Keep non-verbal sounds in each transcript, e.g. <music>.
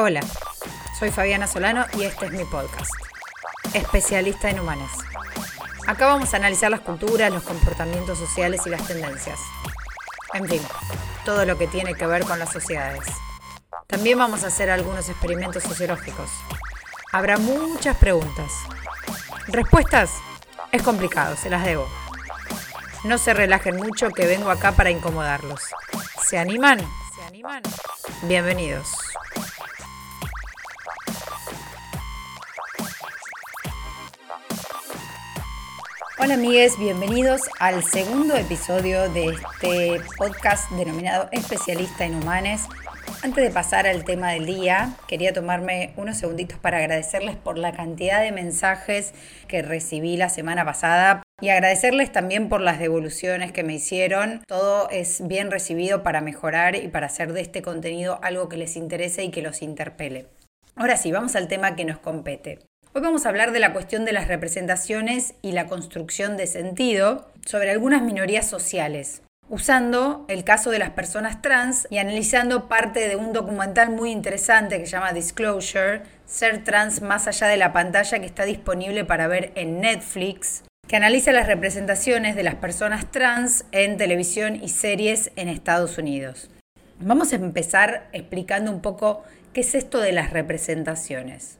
Hola, soy Fabiana Solano y este es mi podcast, especialista en humanas. Acá vamos a analizar las culturas, los comportamientos sociales y las tendencias. En fin, todo lo que tiene que ver con las sociedades. También vamos a hacer algunos experimentos sociológicos. Habrá muchas preguntas. Respuestas es complicado, se las debo. No se relajen mucho que vengo acá para incomodarlos. ¿Se animan? ¿Se animan? Bienvenidos. Hola amigues, bienvenidos al segundo episodio de este podcast denominado Especialista en Humanes. Antes de pasar al tema del día, quería tomarme unos segunditos para agradecerles por la cantidad de mensajes que recibí la semana pasada y agradecerles también por las devoluciones que me hicieron. Todo es bien recibido para mejorar y para hacer de este contenido algo que les interese y que los interpele. Ahora sí, vamos al tema que nos compete. Hoy vamos a hablar de la cuestión de las representaciones y la construcción de sentido sobre algunas minorías sociales, usando el caso de las personas trans y analizando parte de un documental muy interesante que se llama Disclosure, Ser trans más allá de la pantalla que está disponible para ver en Netflix, que analiza las representaciones de las personas trans en televisión y series en Estados Unidos. Vamos a empezar explicando un poco qué es esto de las representaciones.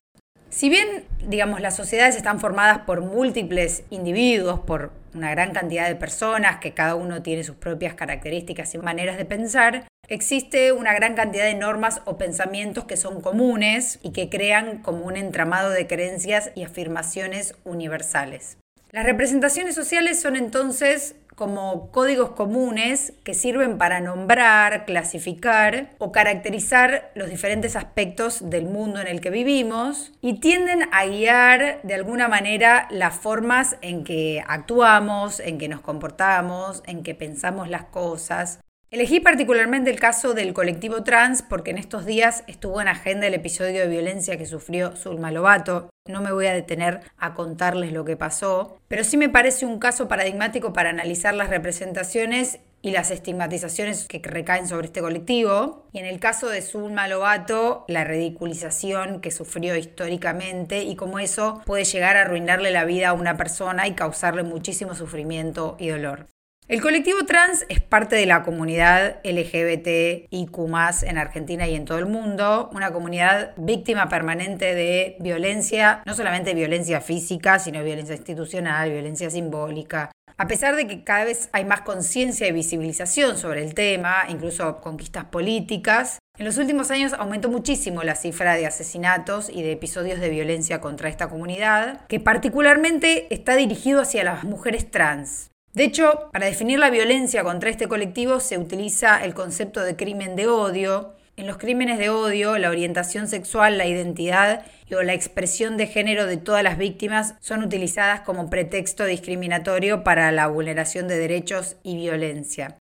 Si bien, digamos, las sociedades están formadas por múltiples individuos, por una gran cantidad de personas, que cada uno tiene sus propias características y maneras de pensar, existe una gran cantidad de normas o pensamientos que son comunes y que crean como un entramado de creencias y afirmaciones universales. Las representaciones sociales son entonces como códigos comunes que sirven para nombrar, clasificar o caracterizar los diferentes aspectos del mundo en el que vivimos y tienden a guiar de alguna manera las formas en que actuamos, en que nos comportamos, en que pensamos las cosas Elegí particularmente el caso del colectivo trans porque en estos días estuvo en agenda el episodio de violencia que sufrió Zulma Lobato. No me voy a detener a contarles lo que pasó, pero sí me parece un caso paradigmático para analizar las representaciones y las estigmatizaciones que recaen sobre este colectivo. Y en el caso de Zulma Lobato, la ridiculización que sufrió históricamente y cómo eso puede llegar a arruinarle la vida a una persona y causarle muchísimo sufrimiento y dolor. El colectivo trans es parte de la comunidad LGBTIQ en Argentina y en todo el mundo, una comunidad víctima permanente de violencia, no solamente violencia física, sino violencia institucional, violencia simbólica. A pesar de que cada vez hay más conciencia y visibilización sobre el tema, incluso conquistas políticas, en los últimos años aumentó muchísimo la cifra de asesinatos y de episodios de violencia contra esta comunidad, que particularmente está dirigido hacia las mujeres trans. De hecho, para definir la violencia contra este colectivo se utiliza el concepto de crimen de odio. En los crímenes de odio, la orientación sexual, la identidad o la expresión de género de todas las víctimas son utilizadas como pretexto discriminatorio para la vulneración de derechos y violencia.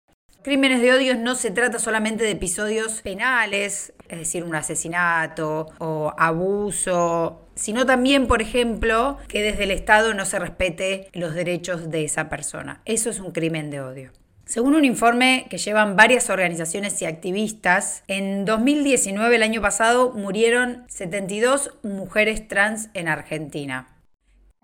Crímenes de odio no se trata solamente de episodios penales, es decir, un asesinato o abuso sino también, por ejemplo, que desde el Estado no se respete los derechos de esa persona. Eso es un crimen de odio. Según un informe que llevan varias organizaciones y activistas, en 2019, el año pasado, murieron 72 mujeres trans en Argentina.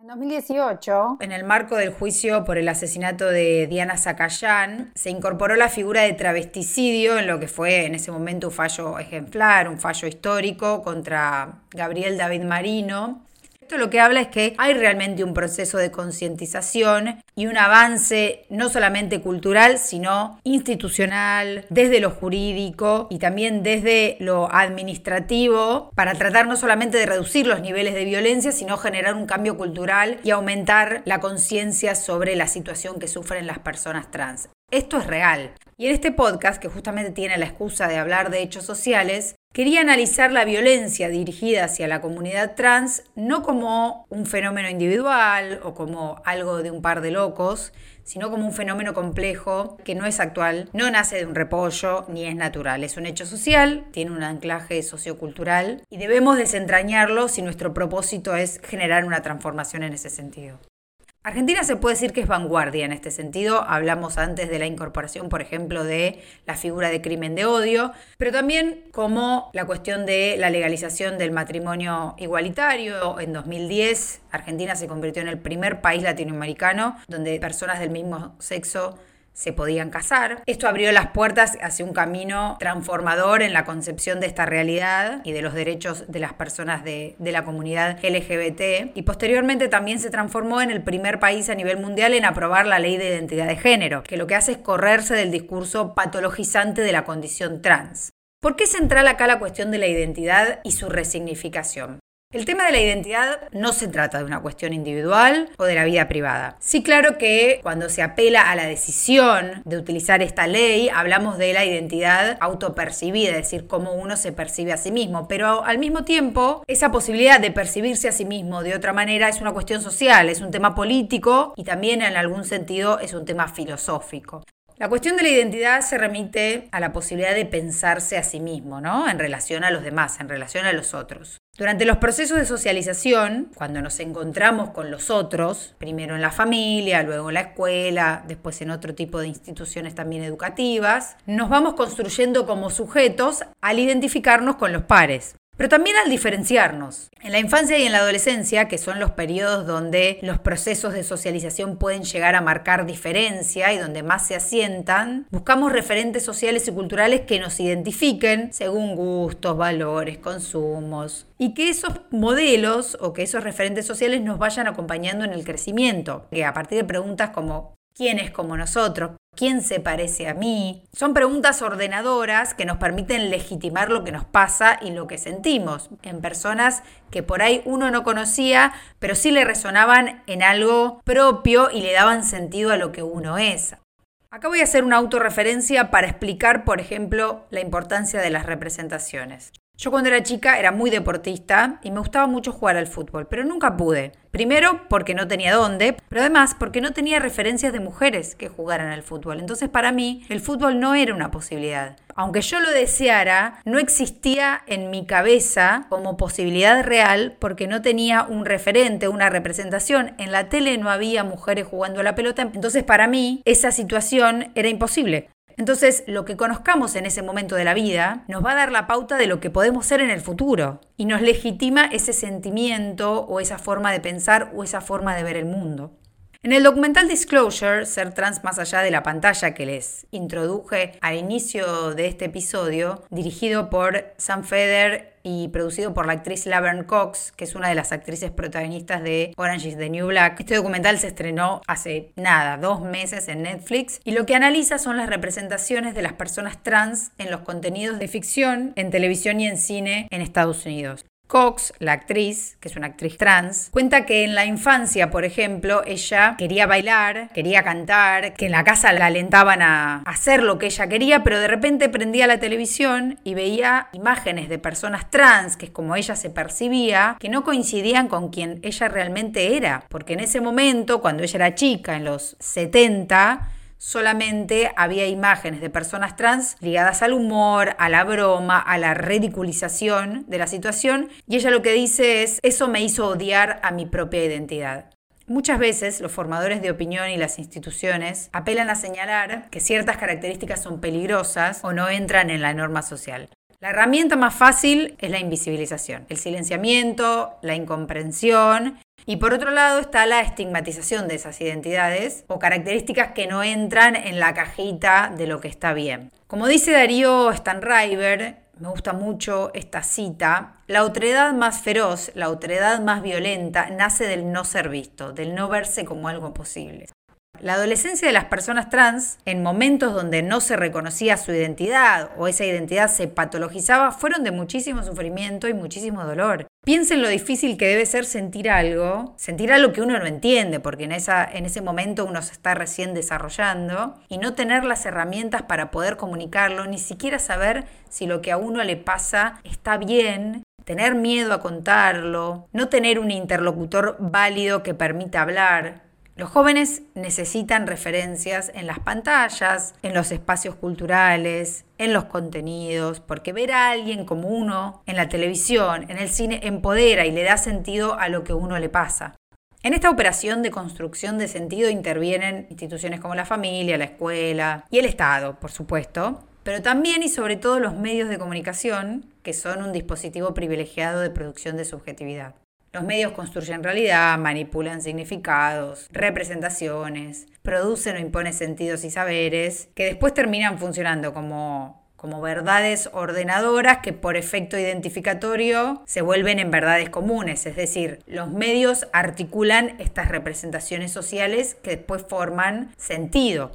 En 2018, en el marco del juicio por el asesinato de Diana Zacayán, se incorporó la figura de travesticidio en lo que fue en ese momento un fallo ejemplar, un fallo histórico contra Gabriel David Marino, esto lo que habla es que hay realmente un proceso de concientización y un avance no solamente cultural, sino institucional, desde lo jurídico y también desde lo administrativo, para tratar no solamente de reducir los niveles de violencia, sino generar un cambio cultural y aumentar la conciencia sobre la situación que sufren las personas trans. Esto es real. Y en este podcast, que justamente tiene la excusa de hablar de hechos sociales, Quería analizar la violencia dirigida hacia la comunidad trans no como un fenómeno individual o como algo de un par de locos, sino como un fenómeno complejo que no es actual, no nace de un repollo ni es natural. Es un hecho social, tiene un anclaje sociocultural y debemos desentrañarlo si nuestro propósito es generar una transformación en ese sentido. Argentina se puede decir que es vanguardia en este sentido. Hablamos antes de la incorporación, por ejemplo, de la figura de crimen de odio, pero también como la cuestión de la legalización del matrimonio igualitario. En 2010, Argentina se convirtió en el primer país latinoamericano donde personas del mismo sexo se podían casar. Esto abrió las puertas hacia un camino transformador en la concepción de esta realidad y de los derechos de las personas de, la comunidad LGBT. Y posteriormente también se transformó en el primer país a nivel mundial en aprobar la ley de identidad de género, que lo que hace es correrse del discurso patologizante de la condición trans. ¿Por qué es central acá la cuestión de la identidad y su resignificación? El tema de la identidad no se trata de una cuestión individual o de la vida privada. Sí, claro que cuando se apela a la decisión de utilizar esta ley, hablamos de la identidad autopercibida, es decir, cómo uno se percibe a sí mismo, pero al mismo tiempo, esa posibilidad de percibirse a sí mismo de otra manera es una cuestión social, es un tema político y también en algún sentido es un tema filosófico. La cuestión de la identidad se remite a la posibilidad de pensarse a sí mismo, ¿no? En relación a los demás, en relación a los otros. Durante los procesos de socialización, cuando nos encontramos con los otros, primero en la familia, luego en la escuela, después en otro tipo de instituciones también educativas, nos vamos construyendo como sujetos al identificarnos con los pares pero también al diferenciarnos. En la infancia y en la adolescencia, que son los periodos donde los procesos de socialización pueden llegar a marcar diferencia y donde más se asientan, buscamos referentes sociales y culturales que nos identifiquen según gustos, valores, consumos, y que esos modelos o que esos referentes sociales nos vayan acompañando en el crecimiento, que a partir de preguntas como ¿quién es como nosotros? ¿Quién se parece a mí? Son preguntas ordenadoras que nos permiten legitimar lo que nos pasa y lo que sentimos en personas que por ahí uno no conocía, pero sí le resonaban en algo propio y le daban sentido a lo que uno es. Acá voy a hacer una autorreferencia para explicar, por ejemplo, la importancia de las representaciones. Yo cuando era chica era muy deportista y me gustaba mucho jugar al fútbol, pero nunca pude. Primero porque no tenía dónde, pero además porque no tenía referencias de mujeres que jugaran al fútbol. Entonces para mí el fútbol no era una posibilidad. Aunque yo lo deseara, no existía en mi cabeza como posibilidad real porque no tenía un referente, una representación. En la tele no había mujeres jugando a la pelota, entonces para mí esa situación era imposible. Entonces, lo que conozcamos en ese momento de la vida nos va a dar la pauta de lo que podemos ser en el futuro y nos legitima ese sentimiento o esa forma de pensar o esa forma de ver el mundo. En el documental Disclosure, Ser trans más allá de la pantalla que les introduje al inicio de este episodio, dirigido por Sam Feder y producido por la actriz Laverne Cox, que es una de las actrices protagonistas de Orange is the New Black. Este documental se estrenó hace nada, dos meses en Netflix, y lo que analiza son las representaciones de las personas trans en los contenidos de ficción, en televisión y en cine en Estados Unidos. Cox, la actriz, que es una actriz trans, cuenta que en la infancia, por ejemplo, ella quería bailar, quería cantar, que en la casa la alentaban a hacer lo que ella quería, pero de repente prendía la televisión y veía imágenes de personas trans, que es como ella se percibía, que no coincidían con quien ella realmente era, porque en ese momento, cuando ella era chica, en los 70, solamente había imágenes de personas trans ligadas al humor, a la broma, a la ridiculización de la situación, y ella lo que dice es, eso me hizo odiar a mi propia identidad. Muchas veces los formadores de opinión y las instituciones apelan a señalar que ciertas características son peligrosas o no entran en la norma social. La herramienta más fácil es la invisibilización, el silenciamiento, la incomprensión y por otro lado está la estigmatización de esas identidades o características que no entran en la cajita de lo que está bien. Como dice Darío Stanriver, me gusta mucho esta cita, la otredad más feroz, la otredad más violenta, nace del no ser visto, del no verse como algo posible. La adolescencia de las personas trans, en momentos donde no se reconocía su identidad o esa identidad se patologizaba, fueron de muchísimo sufrimiento y muchísimo dolor. Piensen lo difícil que debe ser sentir algo, sentir algo que uno no entiende, porque en, esa, en ese momento uno se está recién desarrollando, y no tener las herramientas para poder comunicarlo, ni siquiera saber si lo que a uno le pasa está bien, tener miedo a contarlo, no tener un interlocutor válido que permita hablar, los jóvenes necesitan referencias en las pantallas, en los espacios culturales, en los contenidos, porque ver a alguien como uno en la televisión, en el cine, empodera y le da sentido a lo que uno le pasa. En esta operación de construcción de sentido intervienen instituciones como la familia, la escuela y el Estado, por supuesto, pero también y sobre todo los medios de comunicación, que son un dispositivo privilegiado de producción de subjetividad. Los medios construyen realidad, manipulan significados, representaciones, producen o imponen sentidos y saberes que después terminan funcionando como como verdades ordenadoras que por efecto identificatorio se vuelven en verdades comunes, es decir, los medios articulan estas representaciones sociales que después forman sentido.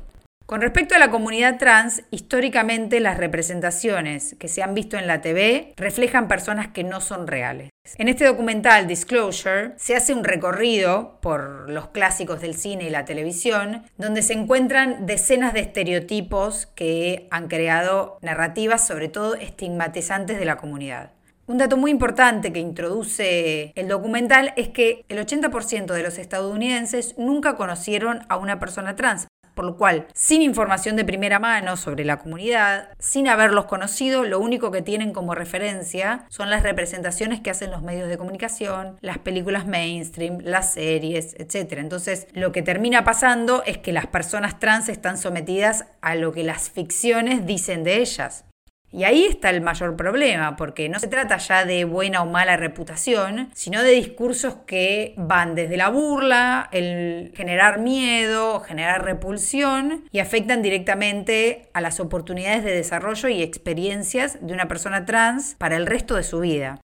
Con respecto a la comunidad trans, históricamente las representaciones que se han visto en la TV reflejan personas que no son reales. En este documental Disclosure se hace un recorrido por los clásicos del cine y la televisión, donde se encuentran decenas de estereotipos que han creado narrativas, sobre todo estigmatizantes de la comunidad. Un dato muy importante que introduce el documental es que el 80% de los estadounidenses nunca conocieron a una persona trans, por lo cual, sin información de primera mano sobre la comunidad, sin haberlos conocido, lo único que tienen como referencia son las representaciones que hacen los medios de comunicación, las películas mainstream, las series, etc. Entonces, lo que termina pasando es que las personas trans están sometidas a lo que las ficciones dicen de ellas. Y ahí está el mayor problema, porque no se trata ya de buena o mala reputación, sino de discursos que van desde la burla, el generar miedo, generar repulsión y afectan directamente a las oportunidades de desarrollo y experiencias de una persona trans para el resto de su vida.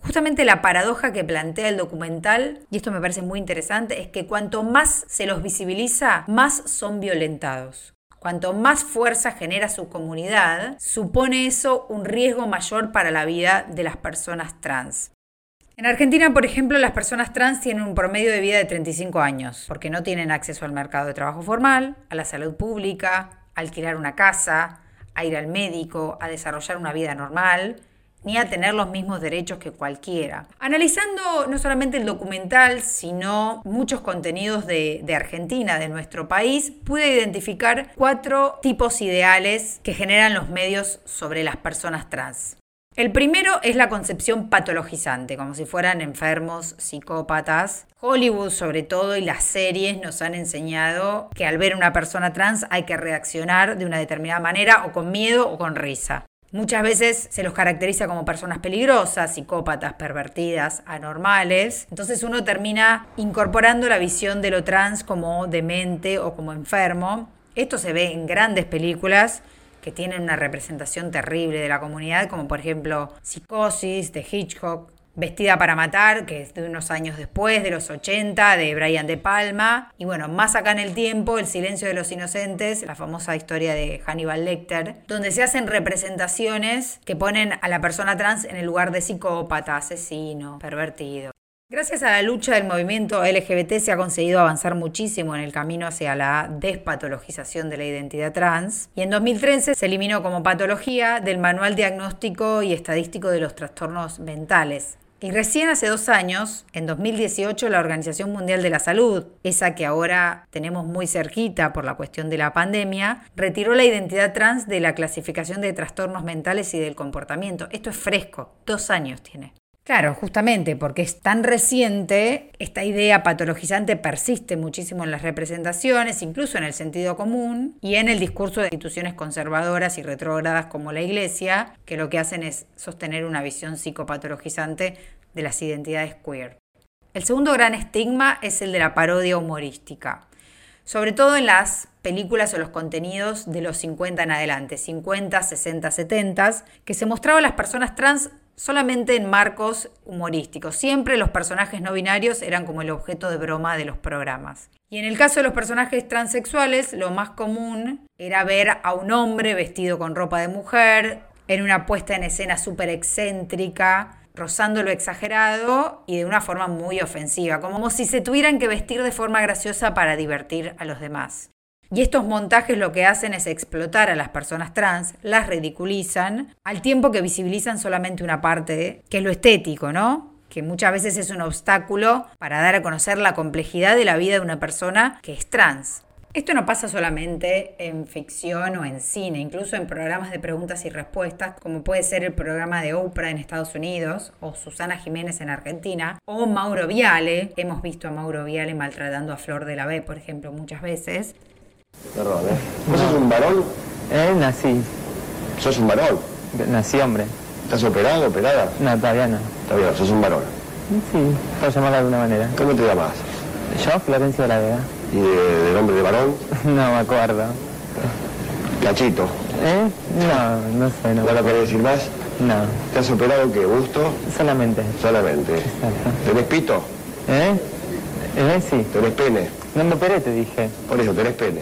Justamente la paradoja que plantea el documental, y esto me parece muy interesante, es que cuanto más se los visibiliza, más son violentados. Cuanto más fuerza genera su comunidad, supone eso un riesgo mayor para la vida de las personas trans. En Argentina, por ejemplo, las personas trans tienen un promedio de vida de 35 años, porque no tienen acceso al mercado de trabajo formal, a la salud pública, a alquilar una casa, a ir al médico, a desarrollar una vida normal, ni a tener los mismos derechos que cualquiera. Analizando no solamente el documental, sino muchos contenidos de, Argentina, de nuestro país, pude identificar cuatro tipos ideales que generan los medios sobre las personas trans. El primero es la concepción patologizante, como si fueran enfermos, psicópatas. Hollywood sobre todo y las series nos han enseñado que al ver una persona trans hay que reaccionar de una determinada manera o con miedo o con risa. Muchas veces se los caracteriza como personas peligrosas, psicópatas, pervertidas, anormales. Entonces uno termina incorporando la visión de lo trans como demente o como enfermo. Esto se ve en grandes películas que tienen una representación terrible de la comunidad, como por ejemplo Psicosis de Hitchcock, Vestida para Matar, que es de unos años después, de los 80, de Brian De Palma. Y bueno, más acá en el tiempo, El silencio de los inocentes, la famosa historia de Hannibal Lecter, donde se hacen representaciones que ponen a la persona trans en el lugar de psicópata, asesino, pervertido. Gracias a la lucha del movimiento LGBT se ha conseguido avanzar muchísimo en el camino hacia la despatologización de la identidad trans y en 2013 se eliminó como patología del Manual Diagnóstico y Estadístico de los Trastornos Mentales. Y recién hace dos años, en 2018, la Organización Mundial de la Salud, esa que ahora tenemos muy cerquita por la cuestión de la pandemia, retiró la identidad trans de la clasificación de trastornos mentales y del comportamiento. Esto es fresco, dos años tiene. Claro, justamente porque es tan reciente, esta idea patologizante persiste muchísimo en las representaciones, incluso en el sentido común y en el discurso de instituciones conservadoras y retrógradas como la Iglesia, que lo que hacen es sostener una visión psicopatologizante de las identidades queer. El segundo gran estigma es el de la parodia humorística, sobre todo en las películas o los contenidos de los 50 en adelante, 50, 60, 70, que se mostraba a las personas trans solamente en marcos humorísticos. Siempre los personajes no binarios eran como el objeto de broma de los programas. Y en el caso de los personajes transexuales, lo más común era ver a un hombre vestido con ropa de mujer, en una puesta en escena súper excéntrica, rozando lo exagerado y de una forma muy ofensiva, como si se tuvieran que vestir de forma graciosa para divertir a los demás. Y estos montajes lo que hacen es explotar a las personas trans, las ridiculizan, al tiempo que visibilizan solamente una parte, que es lo estético, ¿no? Que muchas veces es un obstáculo para dar a conocer la complejidad de la vida de una persona que es trans. Esto no pasa solamente en ficción o en cine, incluso en programas de preguntas y respuestas, como puede ser el programa de Oprah en Estados Unidos, o Susana Jiménez en Argentina, o Mauro Viale. Hemos visto a Mauro Viale maltratando a Flor de la B, por ejemplo, muchas veces. ¿Eh? ¿Vos sos un varón? Eh, nací. ¿Sos un varón? Nací hombre. ¿Estás operado, operada? No, todavía no. Todavía no, sos un varón. Sí, por llamarlo de alguna manera. ¿Cómo te llamas? Yo, Florencio de la Vega. ¿Y de, de nombre de varón? <laughs> No me acuerdo. Cachito. ¿Eh? No, no sé, no. ¿No lo querés decir más? No, ¿Te has operado qué? ¿Gusto? solamente. Solamente. Exacto. ¿Tenés pito? ¿Eh? ¿Eh? Sí. ¿Tenés pene? No me operé, te dije. Por eso, tenés pene.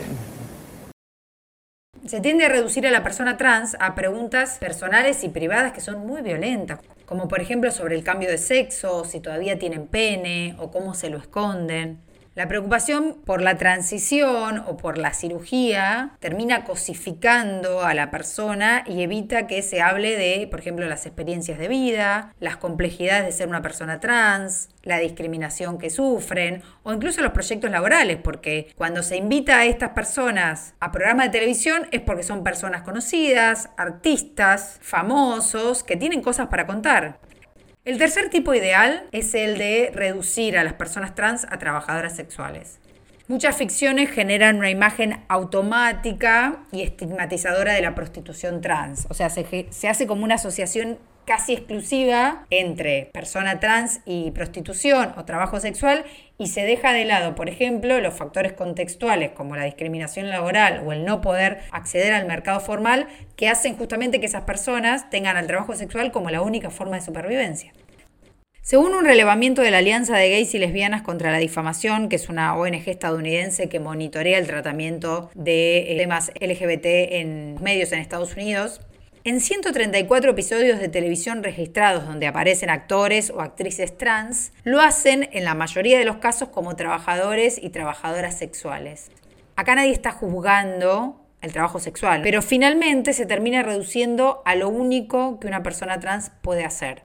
Se tiende a reducir a la persona trans a preguntas personales y privadas que son muy violentas, como por ejemplo sobre el cambio de sexo, si todavía tienen pene o cómo se lo esconden. La preocupación por la transición o por la cirugía termina cosificando a la persona y evita que se hable de, por ejemplo, las experiencias de vida, las complejidades de ser una persona trans, la discriminación que sufren o incluso los proyectos laborales, porque cuando se invita a estas personas a programas de televisión es porque son personas conocidas, artistas, famosos, que tienen cosas para contar. El tercer tipo ideal es el de reducir a las personas trans a trabajadoras sexuales. Muchas ficciones generan una imagen automática y estigmatizadora de la prostitución trans. O sea, se, se hace como una asociación casi exclusiva entre persona trans y prostitución o trabajo sexual y se deja de lado, por ejemplo, los factores contextuales como la discriminación laboral o el no poder acceder al mercado formal que hacen justamente que esas personas tengan al trabajo sexual como la única forma de supervivencia. Según un relevamiento de la Alianza de Gays y Lesbianas contra la Difamación, que es una ONG estadounidense que monitorea el tratamiento de eh, temas LGBT en medios en Estados Unidos, en 134 episodios de televisión registrados donde aparecen actores o actrices trans, lo hacen en la mayoría de los casos como trabajadores y trabajadoras sexuales. Acá nadie está juzgando el trabajo sexual, pero finalmente se termina reduciendo a lo único que una persona trans puede hacer.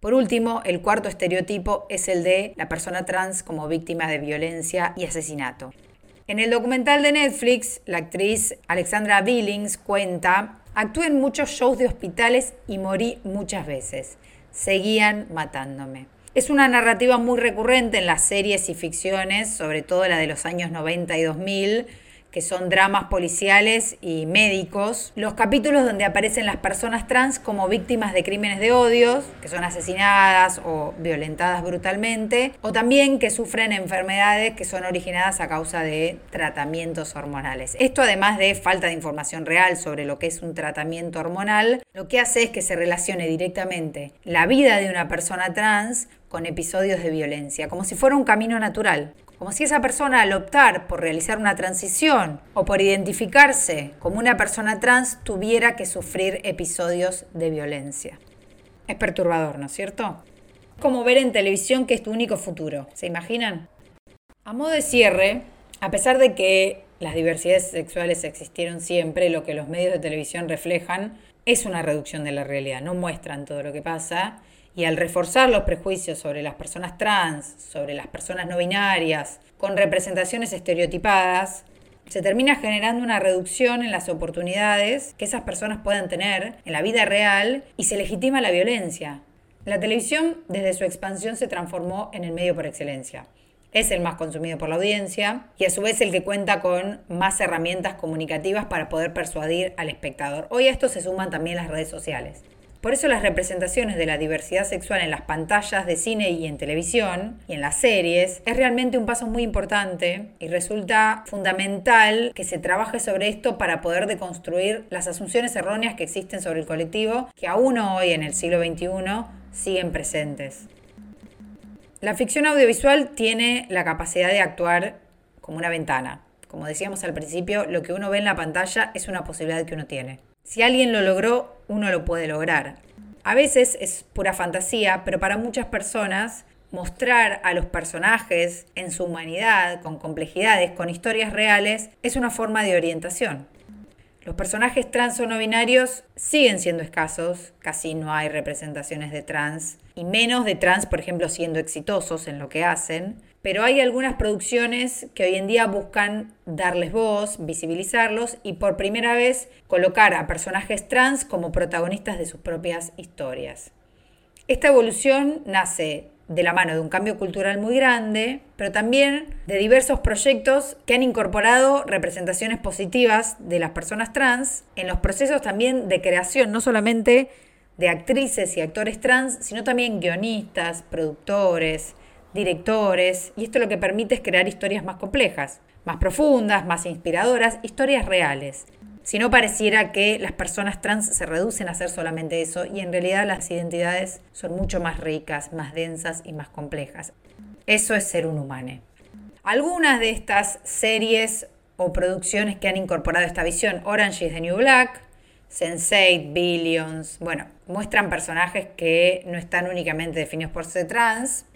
Por último, el cuarto estereotipo es el de la persona trans como víctima de violencia y asesinato. En el documental de Netflix, la actriz Alexandra Billings cuenta, actué en muchos shows de hospitales y morí muchas veces. Seguían matándome. Es una narrativa muy recurrente en las series y ficciones, sobre todo la de los años 90 y 2000, que son dramas policiales y médicos, los capítulos donde aparecen las personas trans como víctimas de crímenes de odio, que son asesinadas o violentadas brutalmente, o también que sufren enfermedades que son originadas a causa de tratamientos hormonales. Esto además de falta de información real sobre lo que es un tratamiento hormonal, lo que hace es que se relacione directamente la vida de una persona trans con episodios de violencia, como si fuera un camino natural. Como si esa persona al optar por realizar una transición o por identificarse como una persona trans tuviera que sufrir episodios de violencia. Es perturbador, ¿no es cierto? Como ver en televisión que es tu único futuro, ¿se imaginan? A modo de cierre, a pesar de que las diversidades sexuales existieron siempre, lo que los medios de televisión reflejan es una reducción de la realidad, no muestran todo lo que pasa y al reforzar los prejuicios sobre las personas trans, sobre las personas no binarias, con representaciones estereotipadas, se termina generando una reducción en las oportunidades que esas personas puedan tener en la vida real y se legitima la violencia. La televisión desde su expansión se transformó en el medio por excelencia. Es el más consumido por la audiencia y a su vez el que cuenta con más herramientas comunicativas para poder persuadir al espectador. Hoy a esto se suman también las redes sociales. Por eso las representaciones de la diversidad sexual en las pantallas de cine y en televisión y en las series es realmente un paso muy importante y resulta fundamental que se trabaje sobre esto para poder deconstruir las asunciones erróneas que existen sobre el colectivo que aún hoy en el siglo XXI siguen presentes. La ficción audiovisual tiene la capacidad de actuar como una ventana. Como decíamos al principio, lo que uno ve en la pantalla es una posibilidad que uno tiene. Si alguien lo logró, uno lo puede lograr. A veces es pura fantasía, pero para muchas personas mostrar a los personajes en su humanidad, con complejidades, con historias reales, es una forma de orientación. Los personajes trans o no binarios siguen siendo escasos, casi no hay representaciones de trans, y menos de trans, por ejemplo, siendo exitosos en lo que hacen, pero hay algunas producciones que hoy en día buscan darles voz, visibilizarlos y por primera vez colocar a personajes trans como protagonistas de sus propias historias. Esta evolución nace de la mano de un cambio cultural muy grande, pero también de diversos proyectos que han incorporado representaciones positivas de las personas trans en los procesos también de creación, no solamente de actrices y actores trans, sino también guionistas, productores, directores, y esto lo que permite es crear historias más complejas, más profundas, más inspiradoras, historias reales. Si no pareciera que las personas trans se reducen a ser solamente eso y en realidad las identidades son mucho más ricas, más densas y más complejas. Eso es ser un humano. Algunas de estas series o producciones que han incorporado esta visión, Orange is the New Black, Sense8, Billions, bueno, muestran personajes que no están únicamente definidos por ser trans,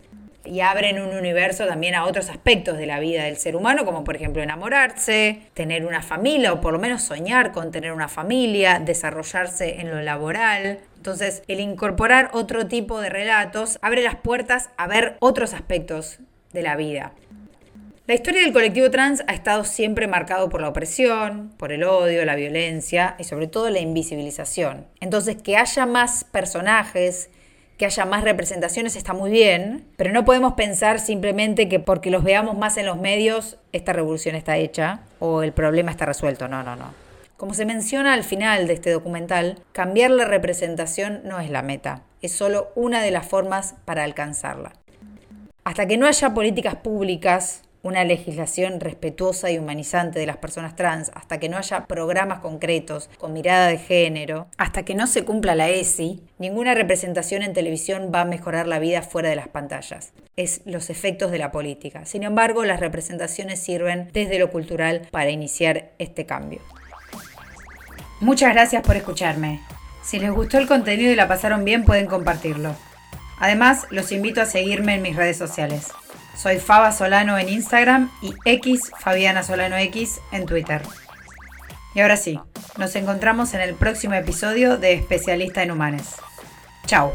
y abren un universo también a otros aspectos de la vida del ser humano, como por ejemplo enamorarse, tener una familia o por lo menos soñar con tener una familia, desarrollarse en lo laboral. Entonces, el incorporar otro tipo de relatos abre las puertas a ver otros aspectos de la vida. La historia del colectivo trans ha estado siempre marcado por la opresión, por el odio, la violencia y sobre todo la invisibilización. Entonces, que haya más personajes que haya más representaciones está muy bien, pero no podemos pensar simplemente que porque los veamos más en los medios, esta revolución está hecha o el problema está resuelto. No, no, no. Como se menciona al final de este documental, cambiar la representación no es la meta, es solo una de las formas para alcanzarla. Hasta que no haya políticas públicas una legislación respetuosa y humanizante de las personas trans, hasta que no haya programas concretos con mirada de género, hasta que no se cumpla la ESI, ninguna representación en televisión va a mejorar la vida fuera de las pantallas. Es los efectos de la política. Sin embargo, las representaciones sirven desde lo cultural para iniciar este cambio. Muchas gracias por escucharme. Si les gustó el contenido y la pasaron bien, pueden compartirlo. Además, los invito a seguirme en mis redes sociales. Soy Faba Solano en Instagram y X Fabiana Solano X en Twitter. Y ahora sí, nos encontramos en el próximo episodio de Especialista en Humanes. Chao.